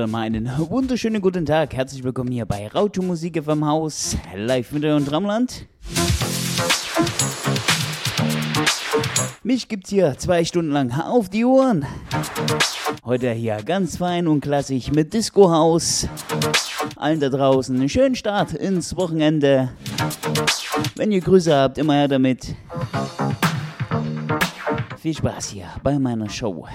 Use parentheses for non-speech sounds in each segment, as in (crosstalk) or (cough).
Dann mal wunderschönen guten Tag. Herzlich willkommen hier bei Rauto Musik vom Haus, live mit und Tramland. Mich gibt's hier zwei Stunden lang auf die Ohren. Heute hier ganz fein und klassisch mit Disco House. Allen da draußen einen schönen Start ins Wochenende. Wenn ihr Grüße habt, immer her damit. Viel Spaß hier bei meiner Show.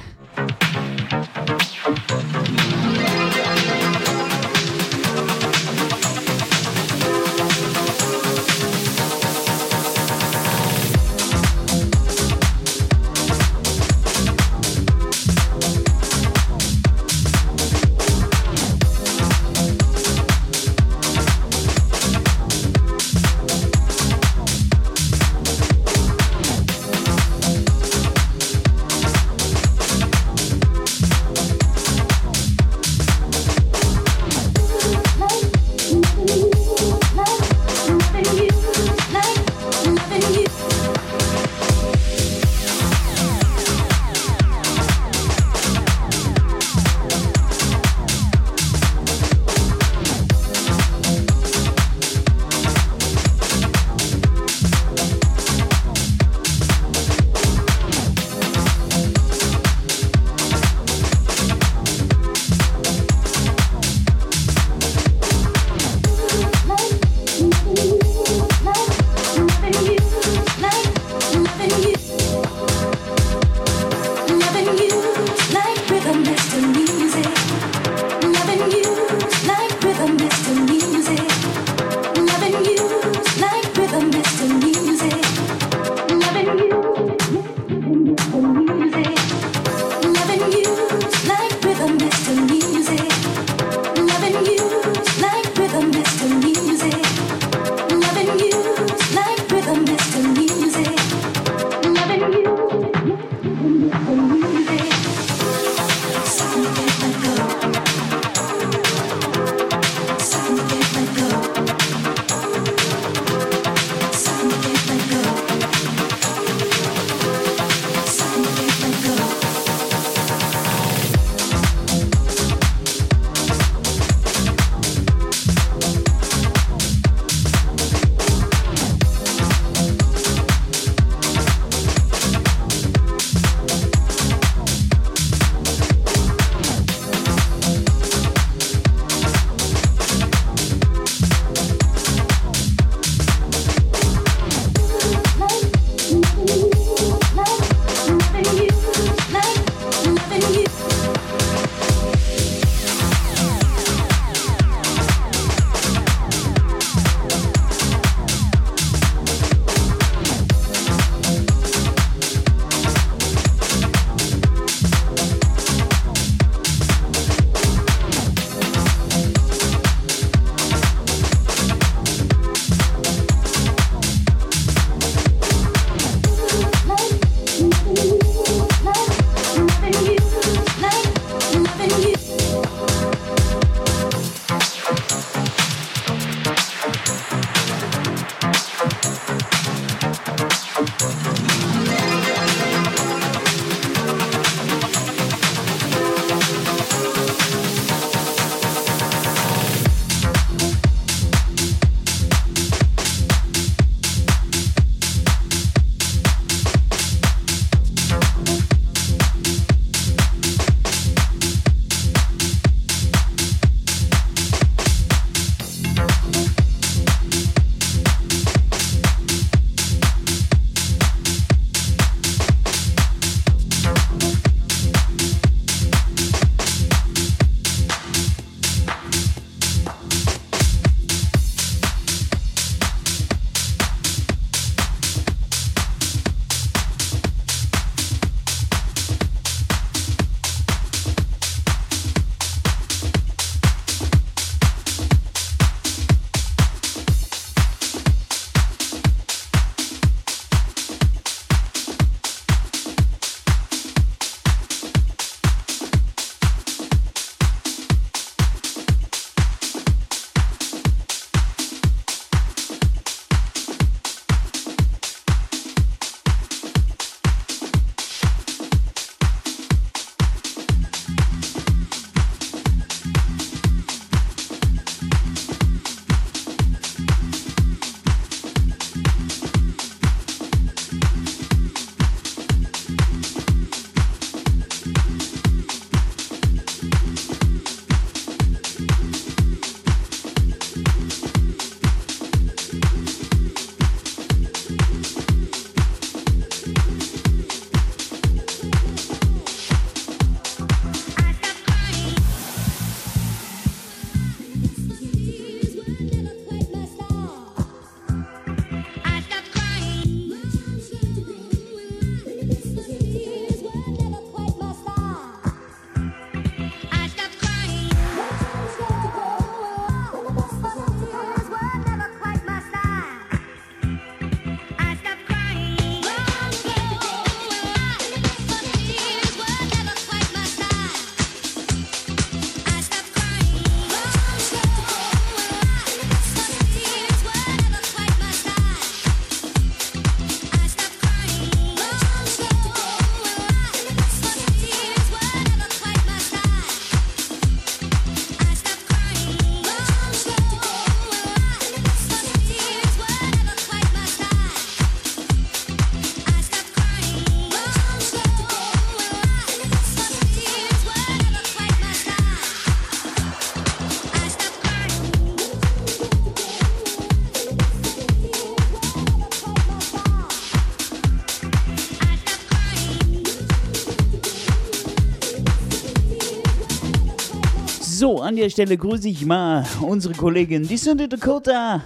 So, an der Stelle grüße ich mal unsere Kollegin, die Sünde Dakota.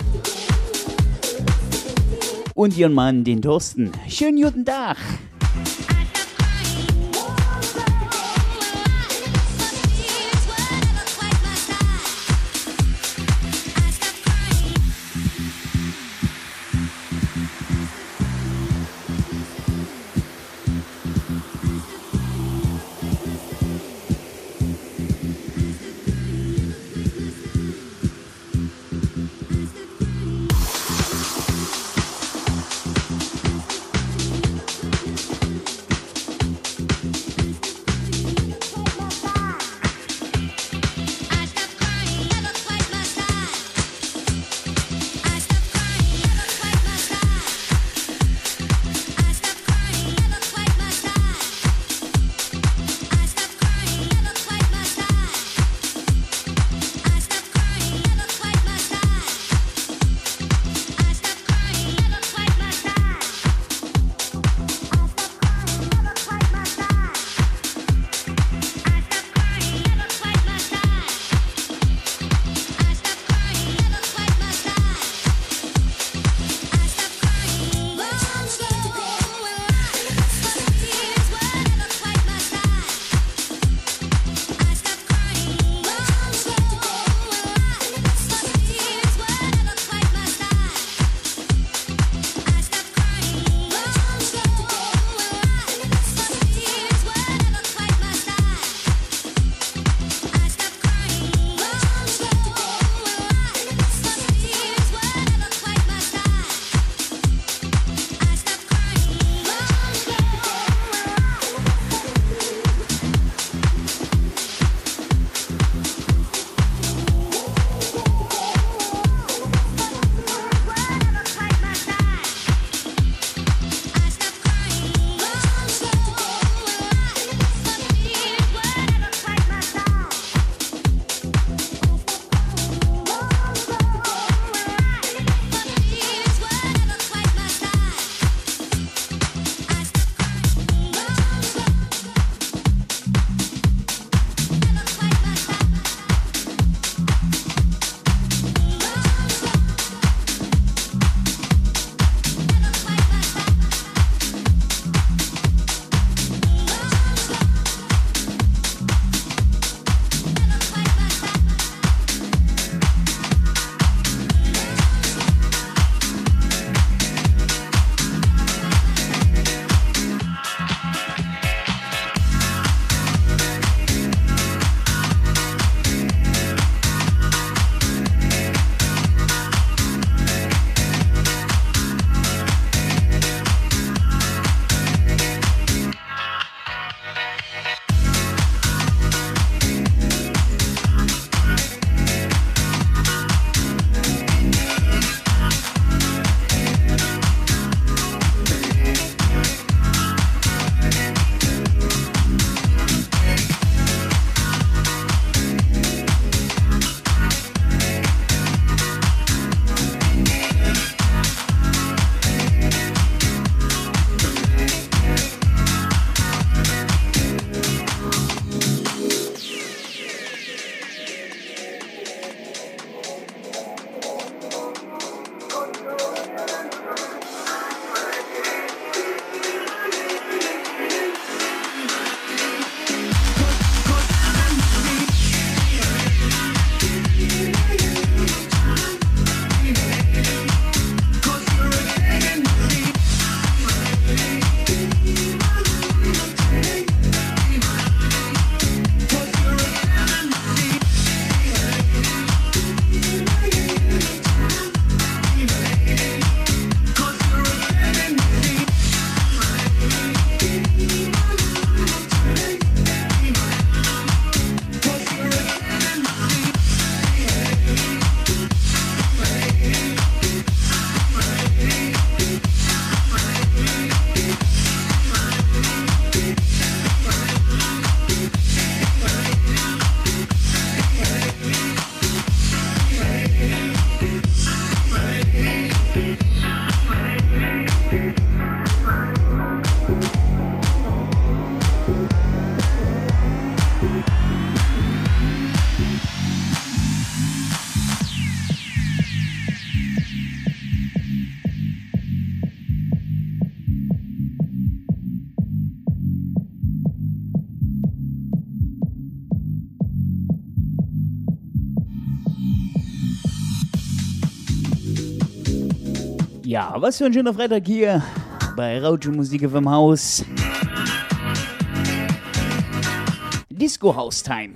Und ihren Mann, den Thorsten. Schönen guten Tag. Ja, was für ein schöner Freitag hier bei Raucho Musik im Haus. Disco House Time.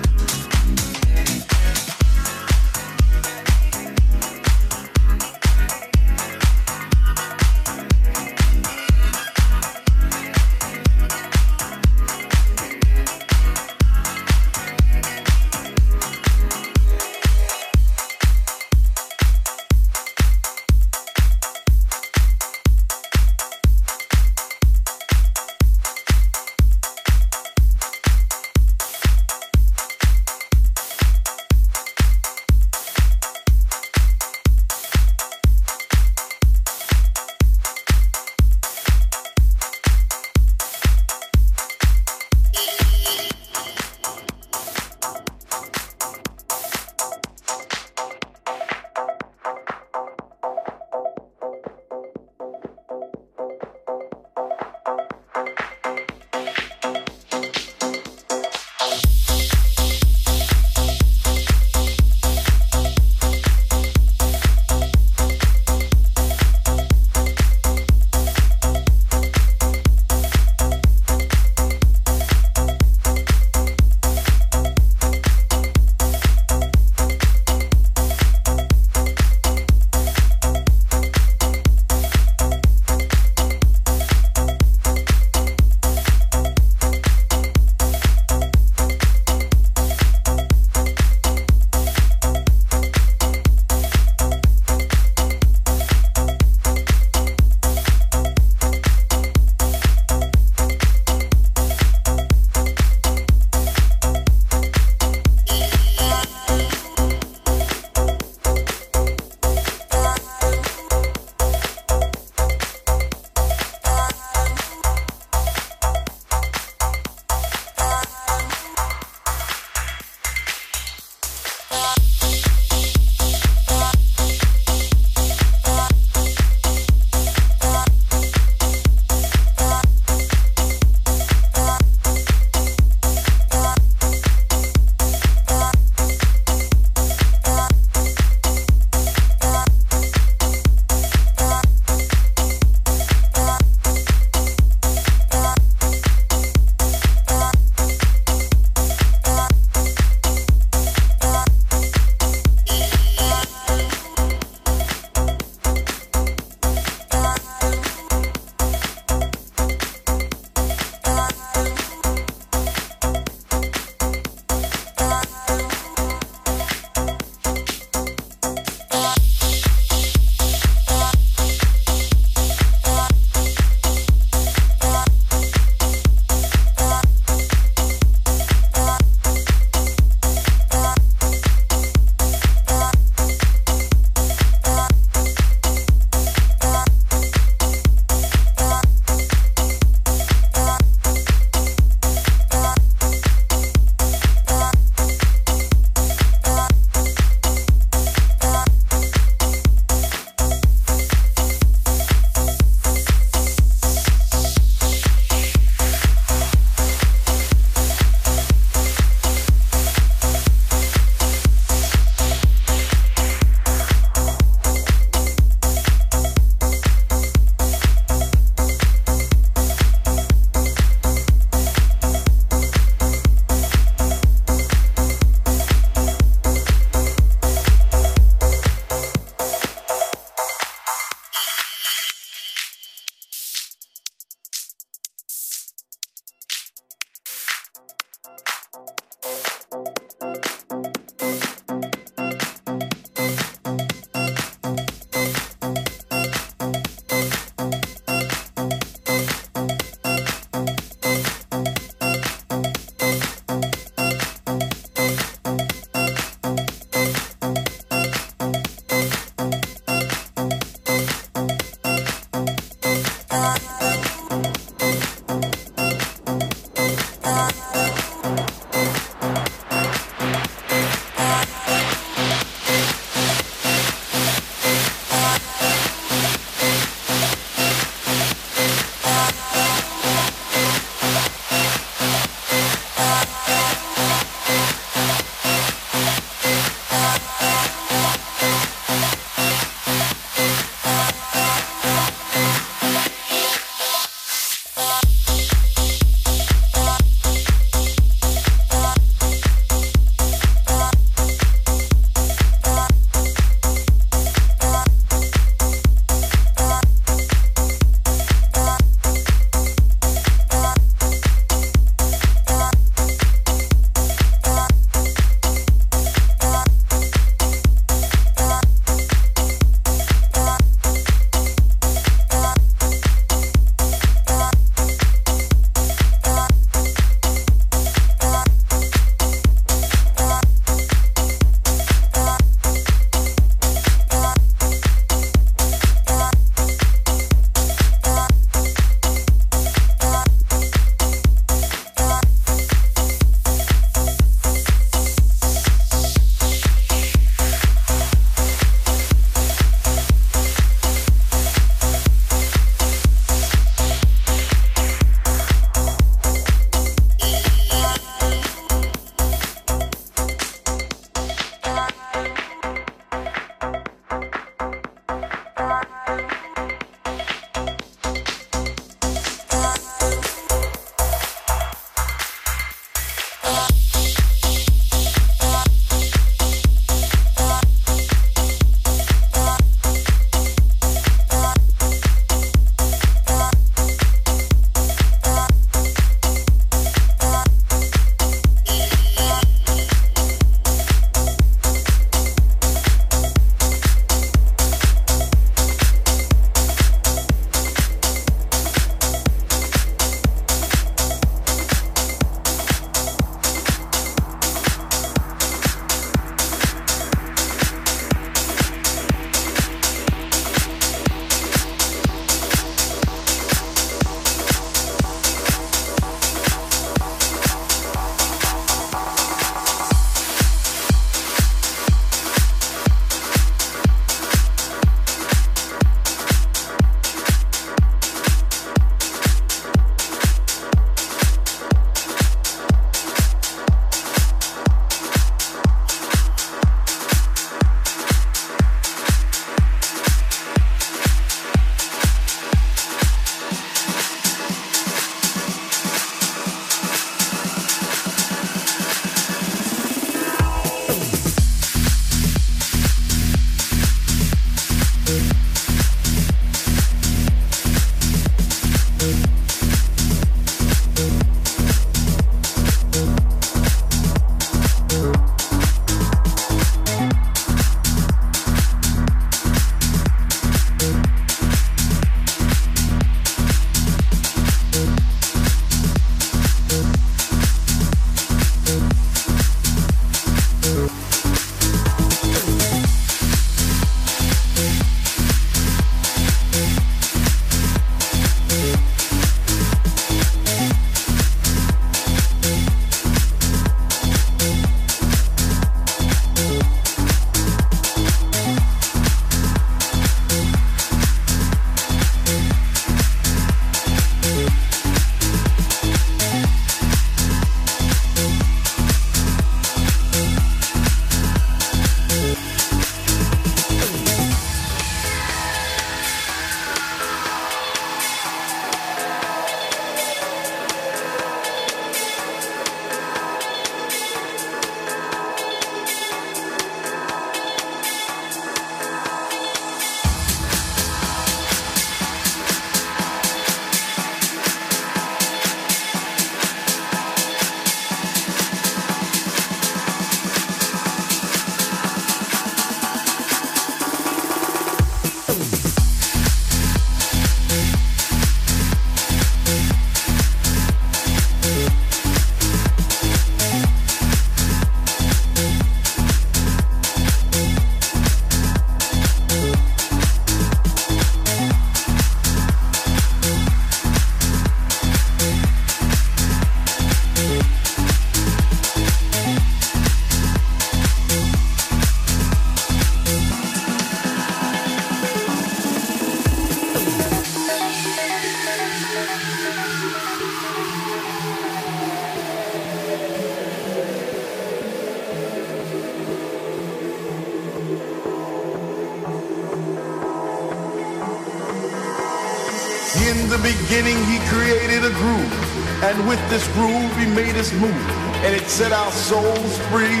this groove, he made us move, and it set our souls free.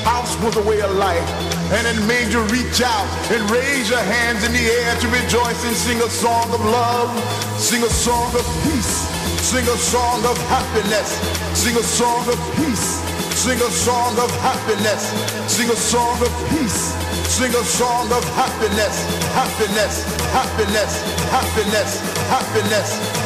House was a way of life, and it made you reach out and raise your hands in the air to rejoice and sing a song of love, sing a song of peace, sing a song of happiness, sing a song of peace, sing a song of happiness, sing a song of peace, sing a song of happiness, happiness, happiness, happiness, happiness. happiness.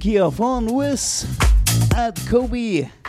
music here von Wiz at Kobe.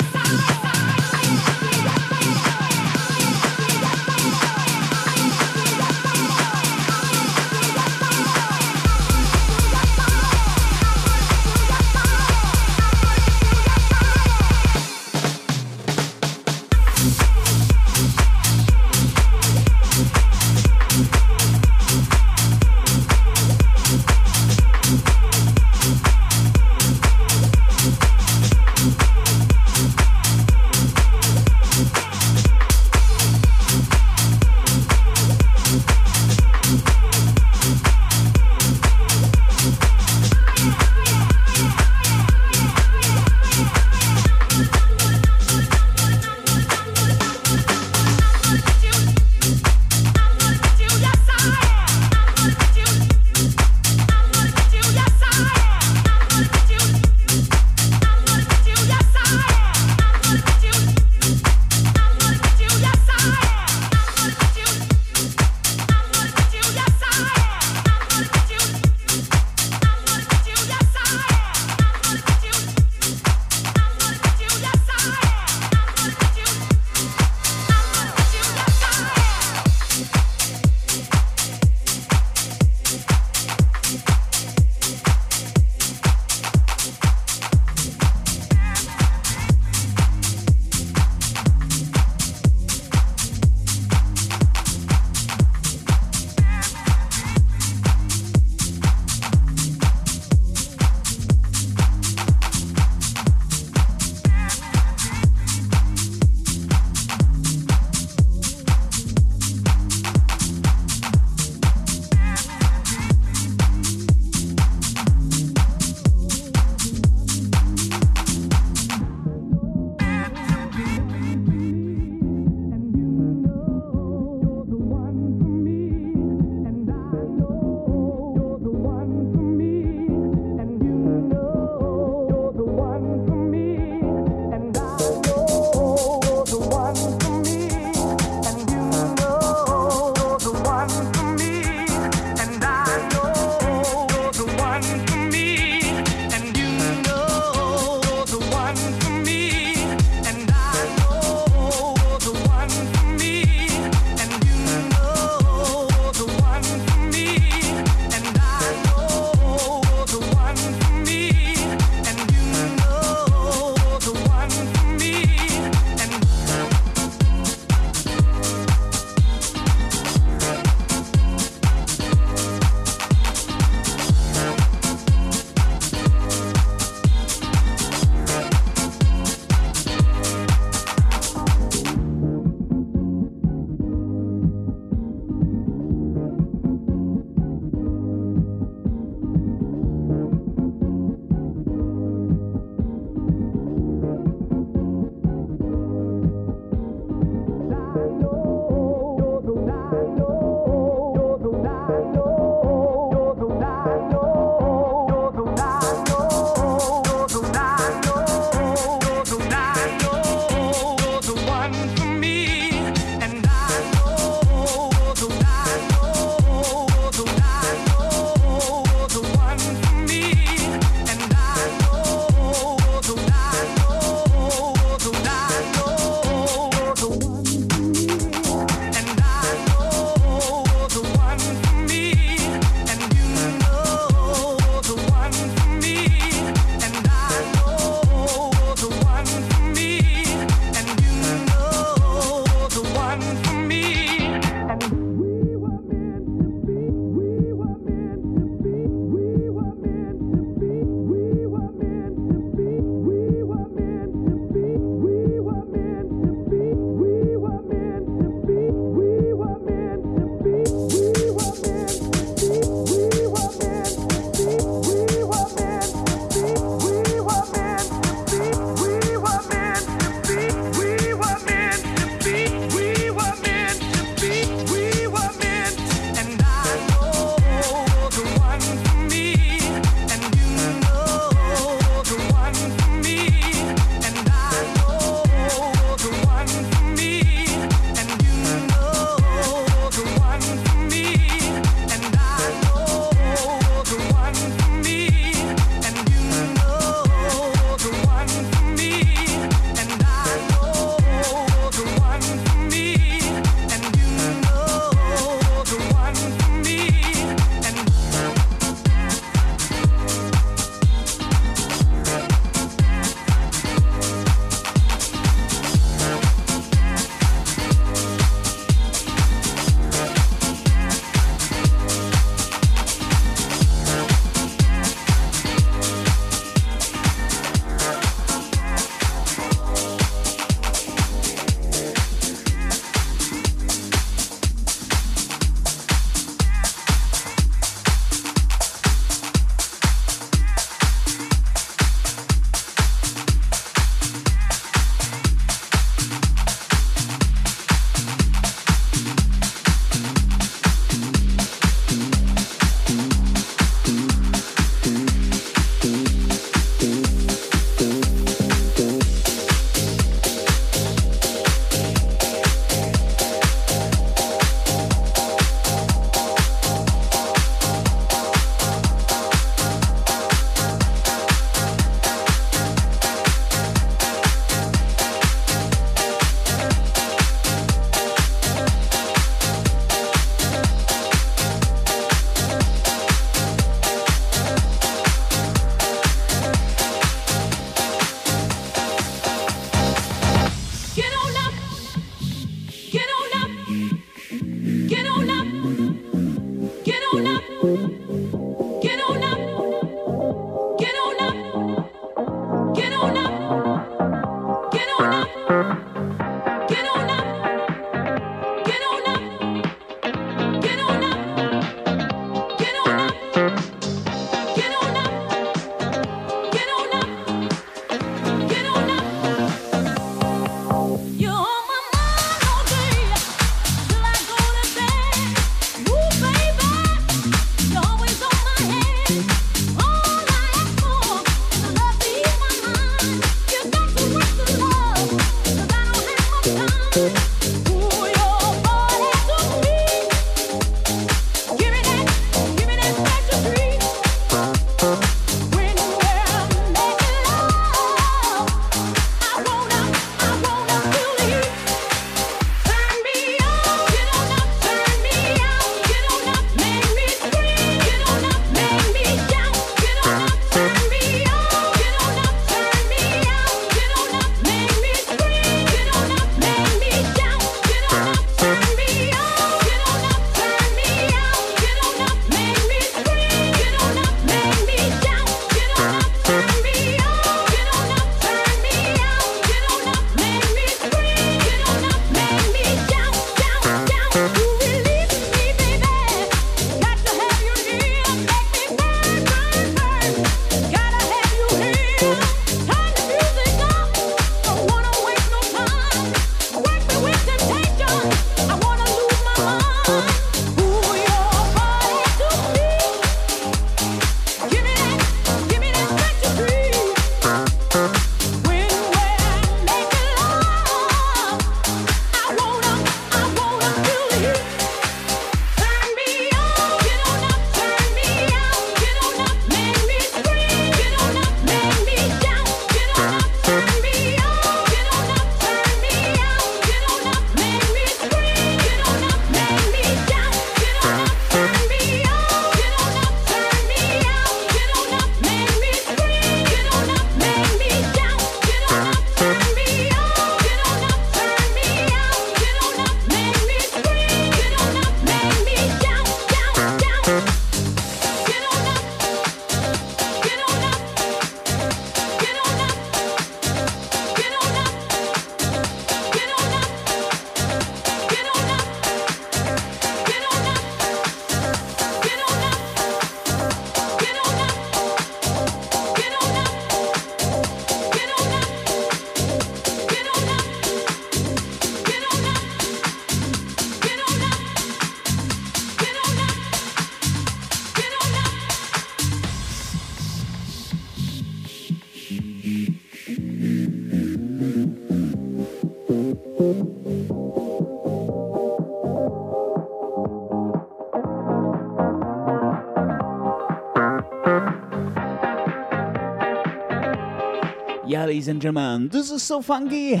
Ladies and gentlemen. This is so funky.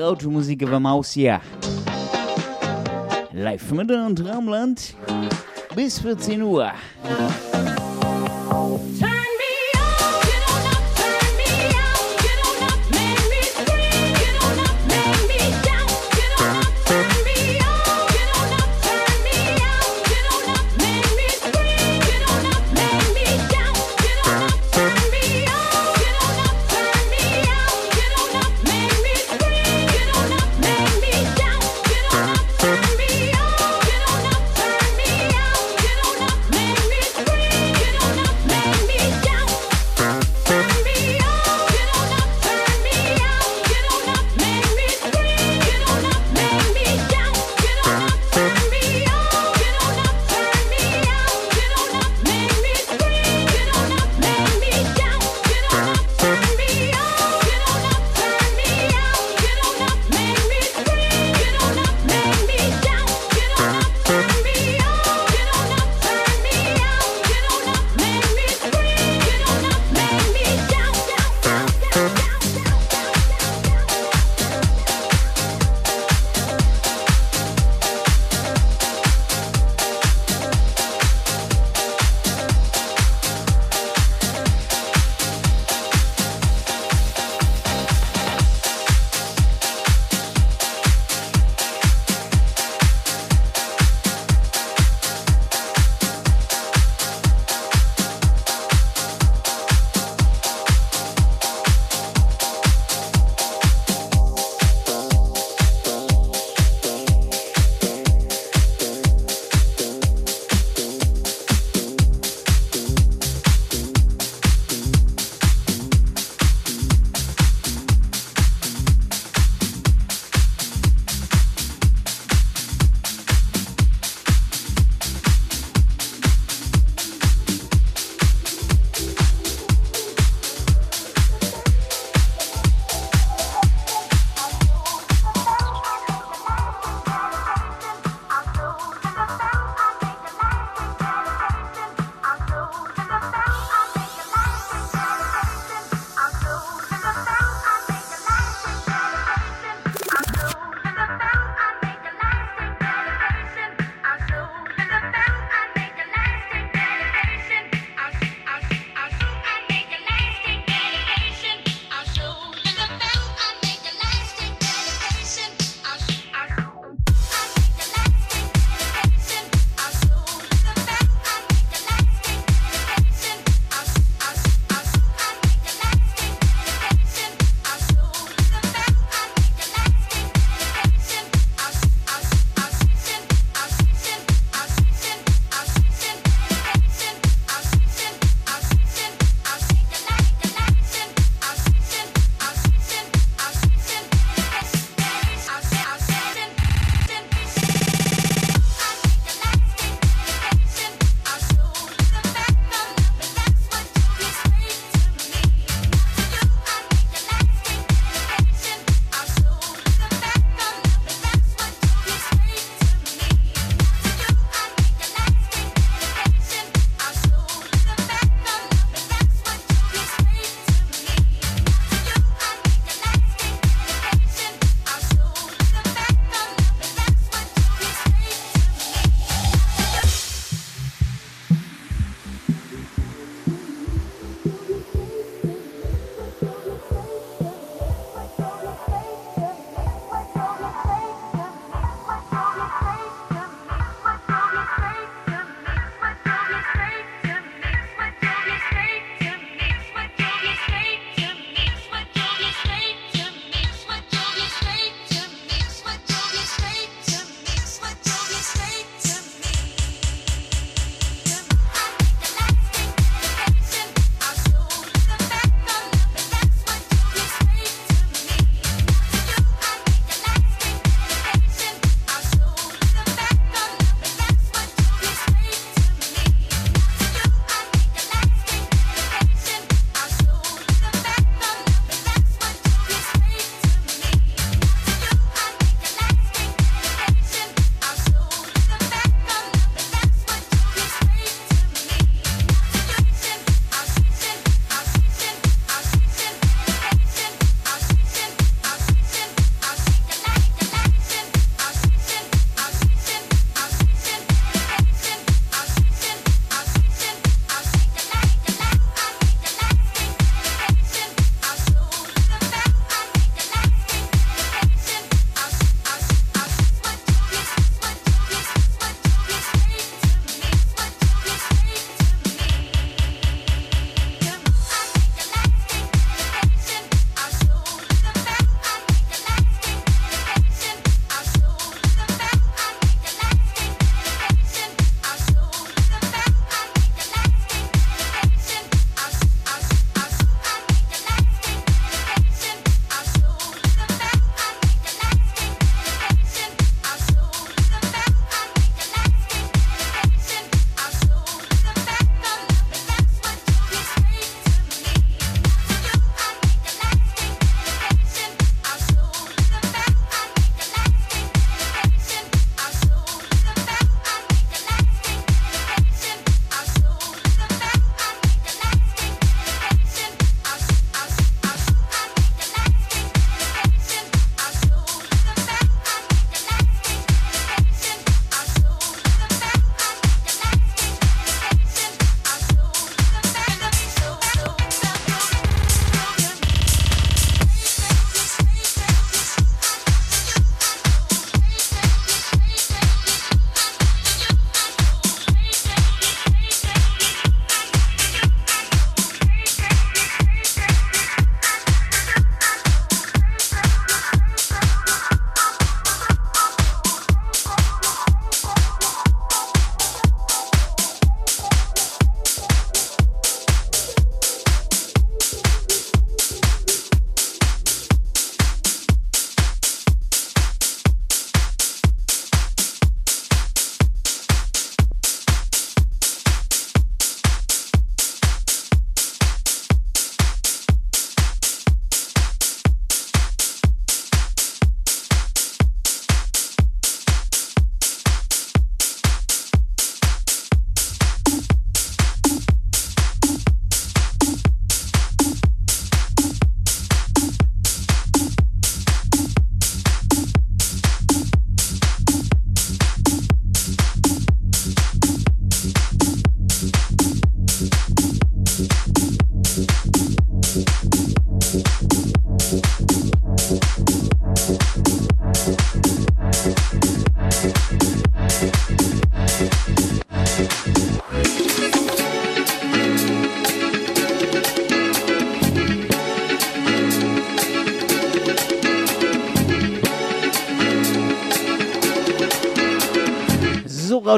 Rauschmusik über Maus hier. Live mit und Traumland bis 14 Uhr.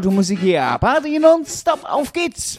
Vertraute Musik hier. Party non-stop, auf geht's!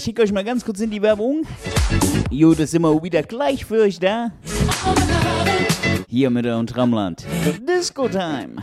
Ich schicke euch mal ganz kurz in die Werbung. Jo, das sind wir wieder gleich für euch da. Hier mit und Tramland. Disco Time.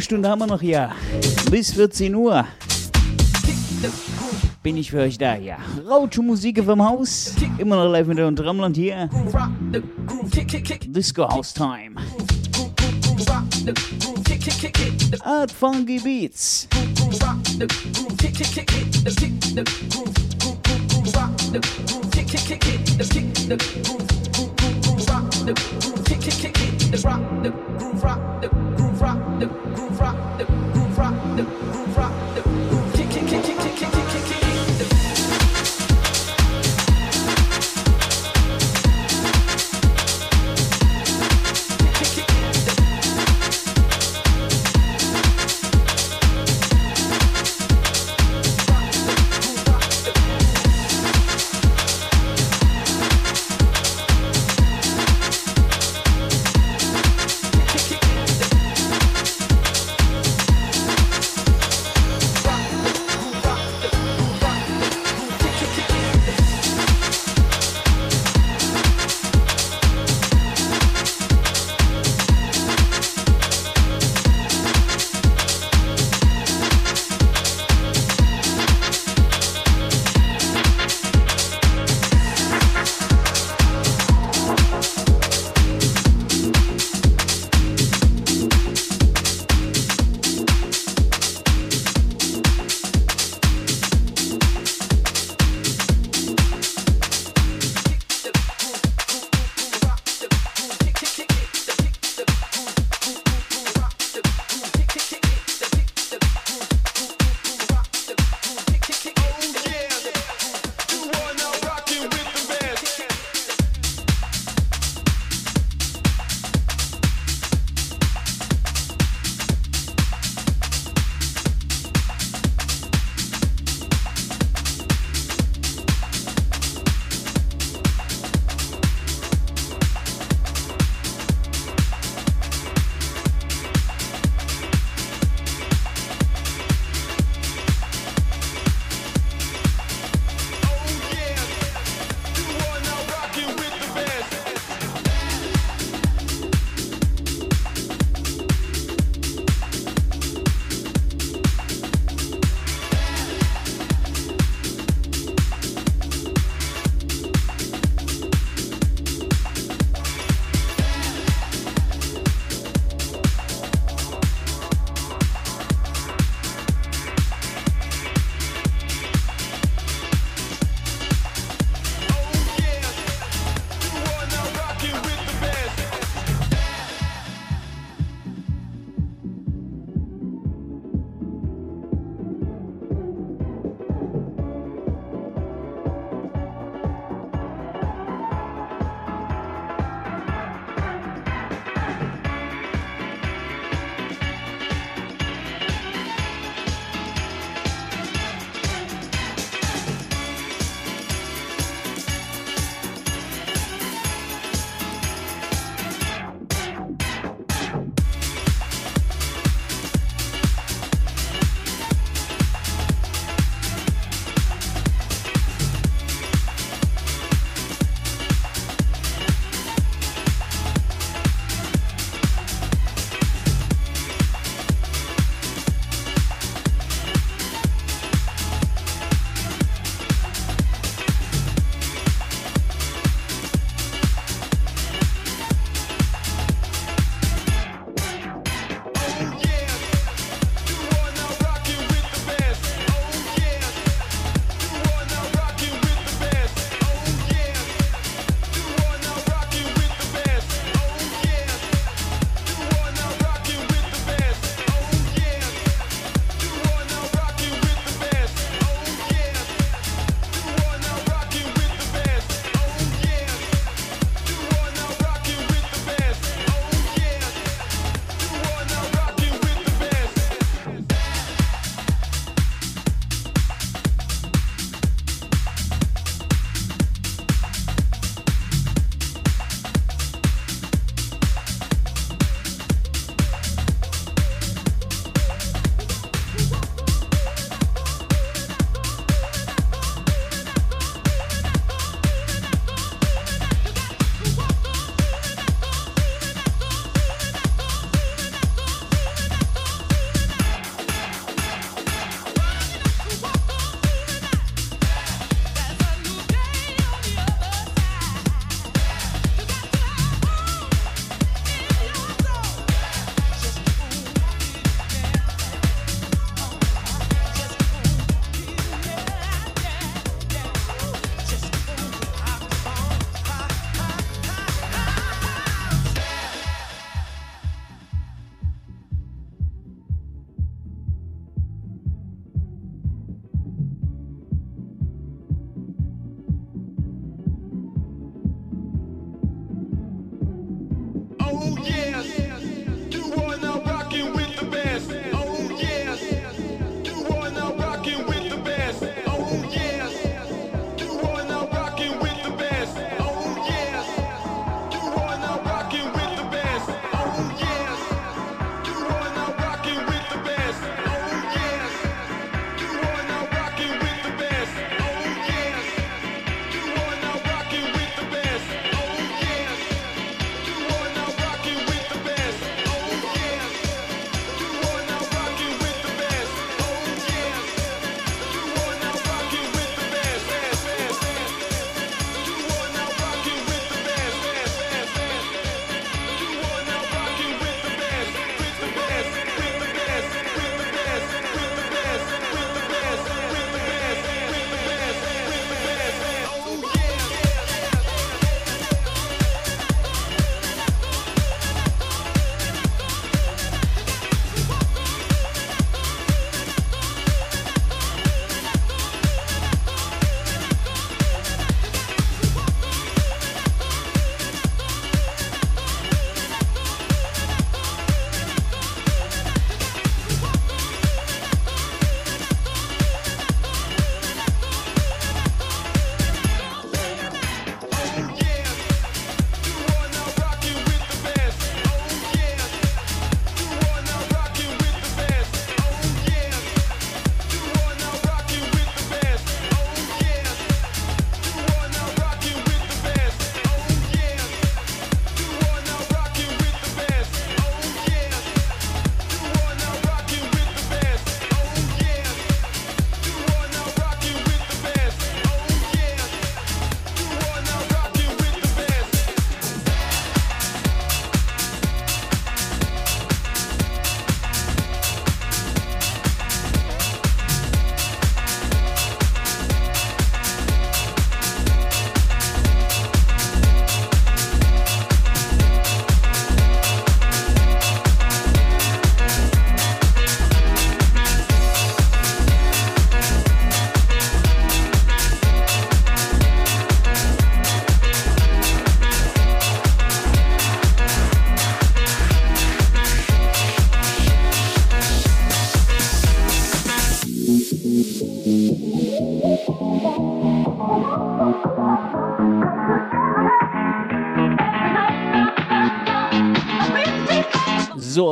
Stunde haben wir noch hier. Bis 14 Uhr bin ich für euch da, ja. Raute Musik vom Haus. Immer noch live mit der Drumland hier. Disco House Time. Art Funky Beats. The groove, kick, kick, kick it. The kick, the groove,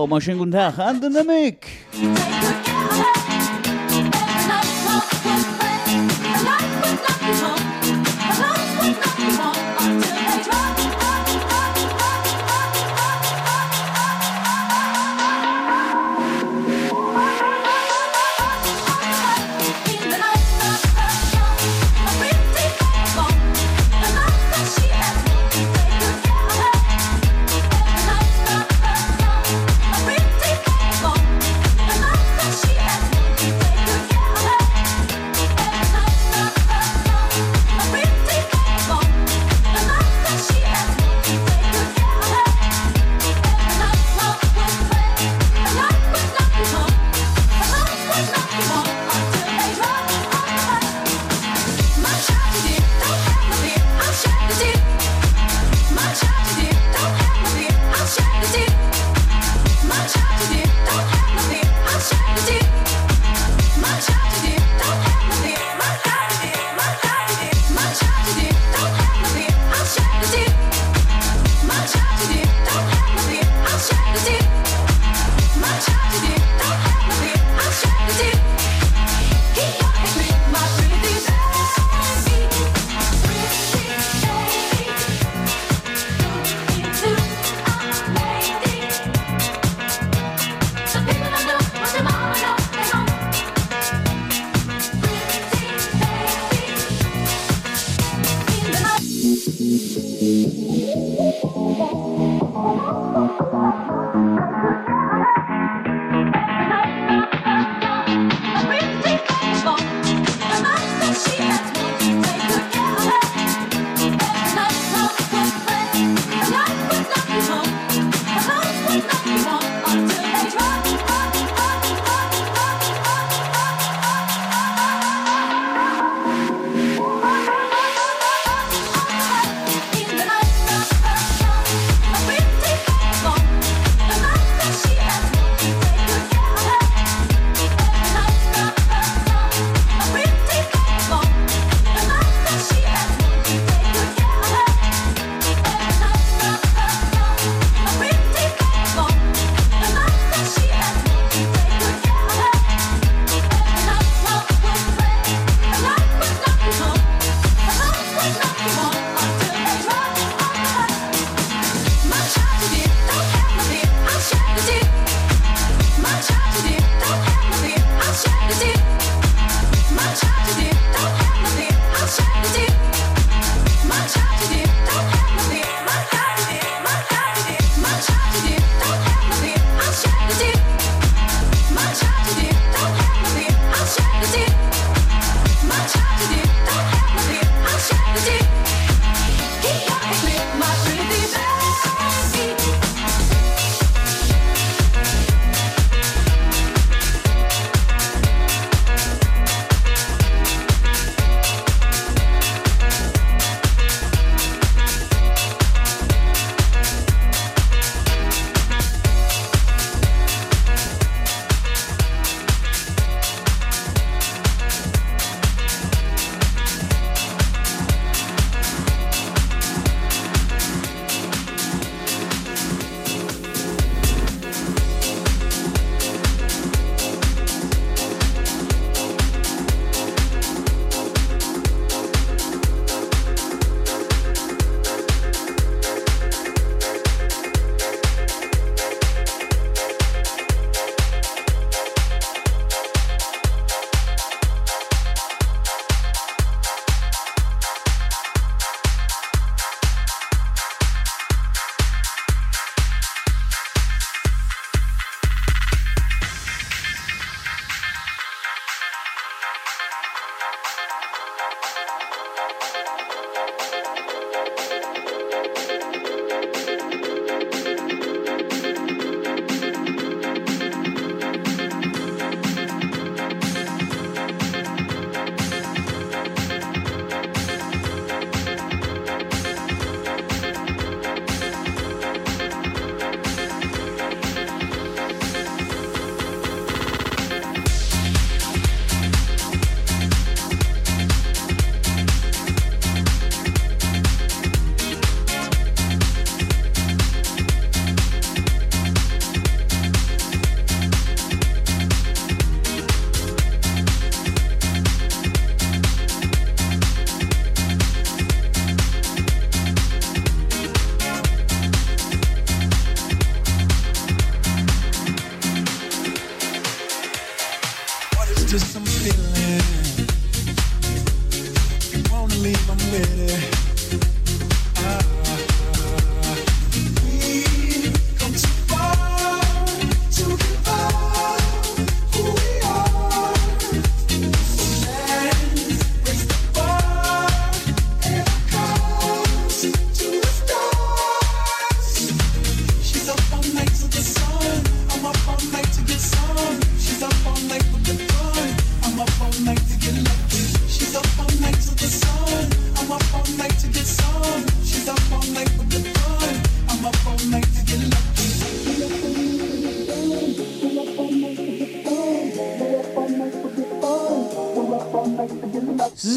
So, mal schönen guten Tag an. She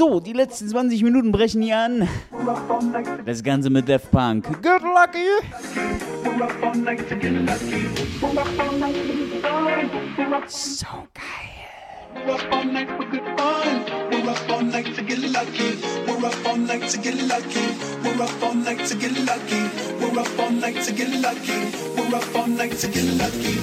die letzten 20 Minuten brechen hier an. Das Ganze mit Def Punk. Good lucky! So geil. We're up all night to get lucky. We're up all night to get lucky. We're up all night to get lucky. We're up all night to get lucky. We're up all night to get lucky.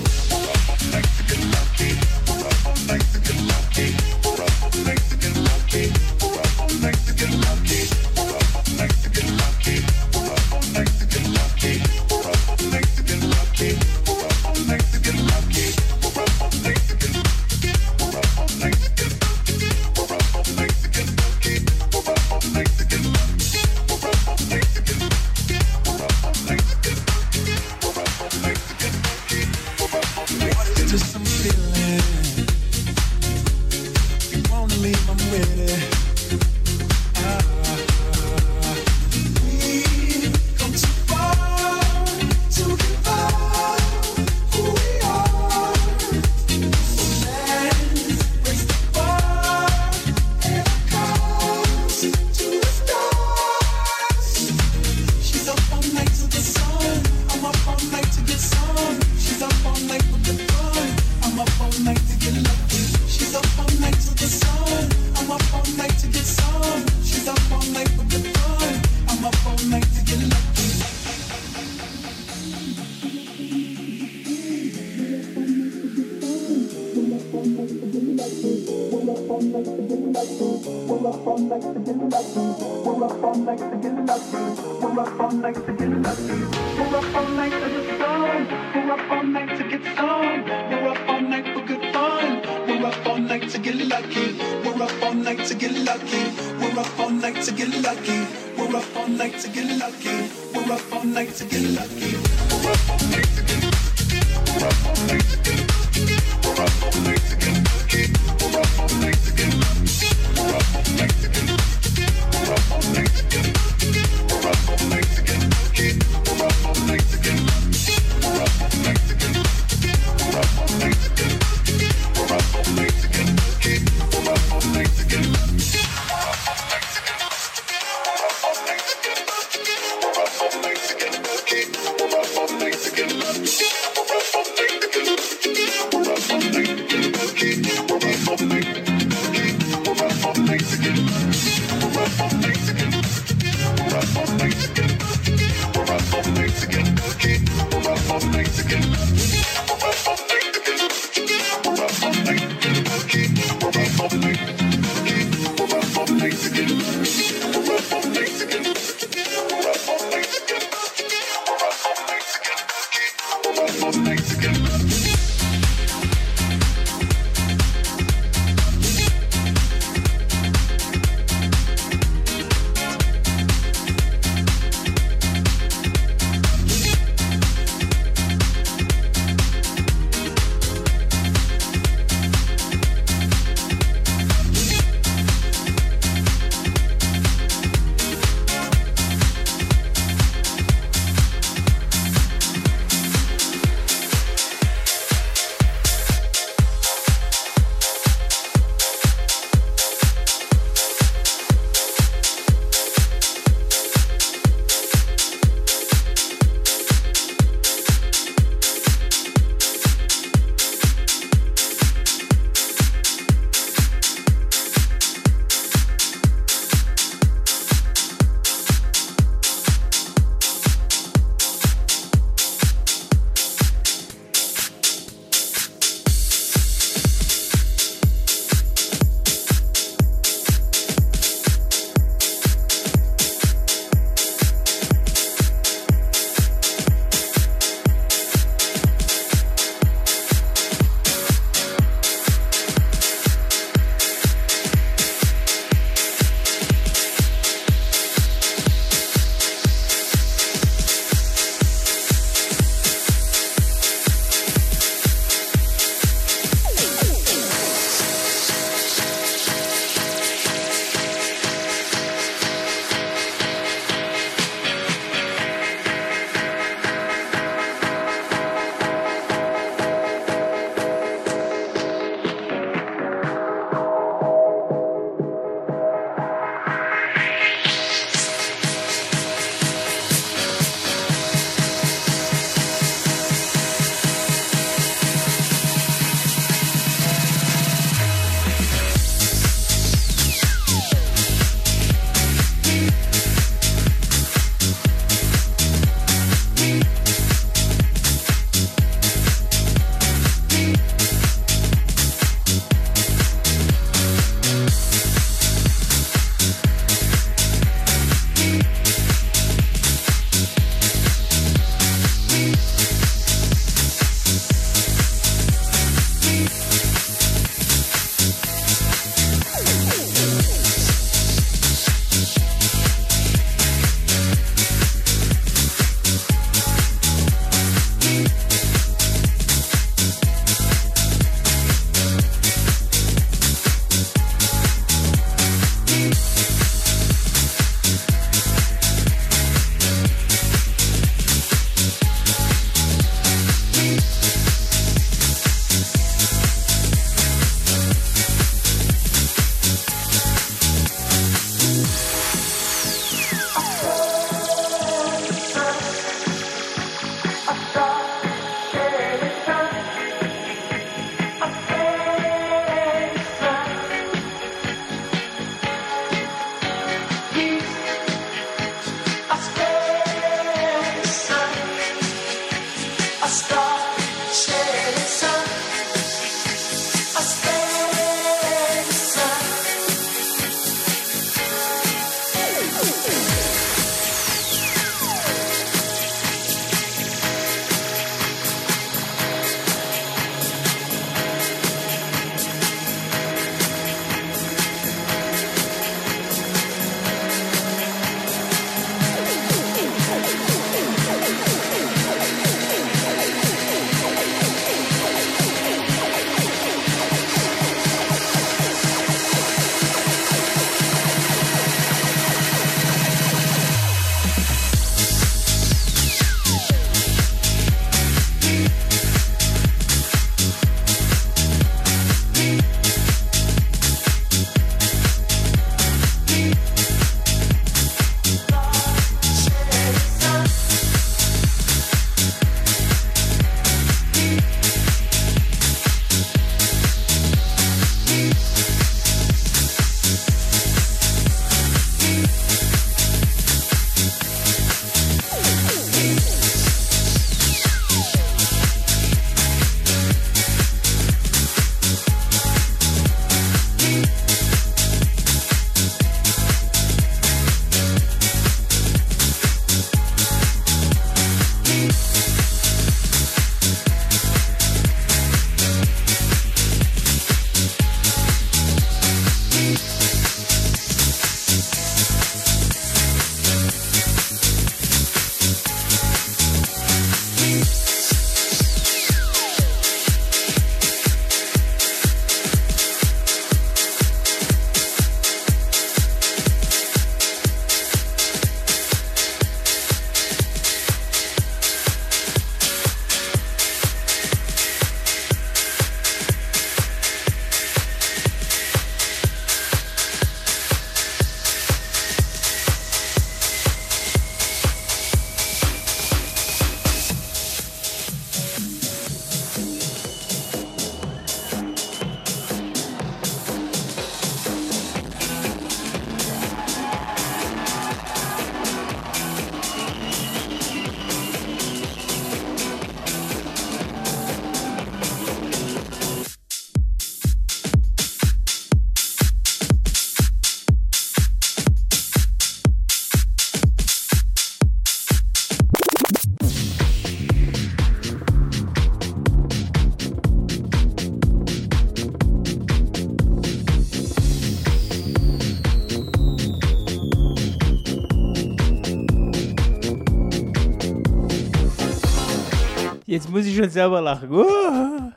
Muss ich schon selber lachen. Uh.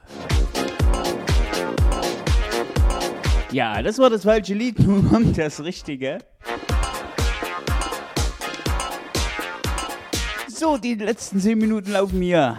Ja, das war das falsche Lied. (laughs) Nun kommt das Richtige. So, die letzten 10 Minuten laufen hier.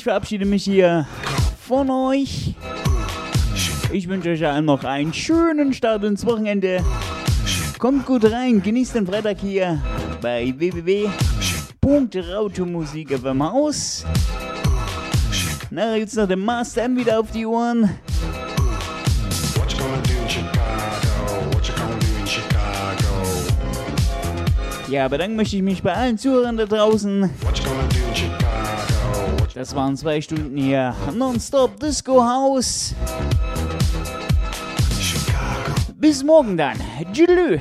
Ich verabschiede mich hier von euch. Ich wünsche euch allen noch einen schönen Start ins Wochenende. Kommt gut rein, genießt den Freitag hier bei www.rauto.musik.auf dem Haus. Nachher gibt es noch den Master M wieder auf die Ohren. Ja, bedanken möchte ich mich bei allen Zuhörern da draußen. Das waren zwei Stunden hier. Nonstop Disco House. Bis morgen dann. Tschüss.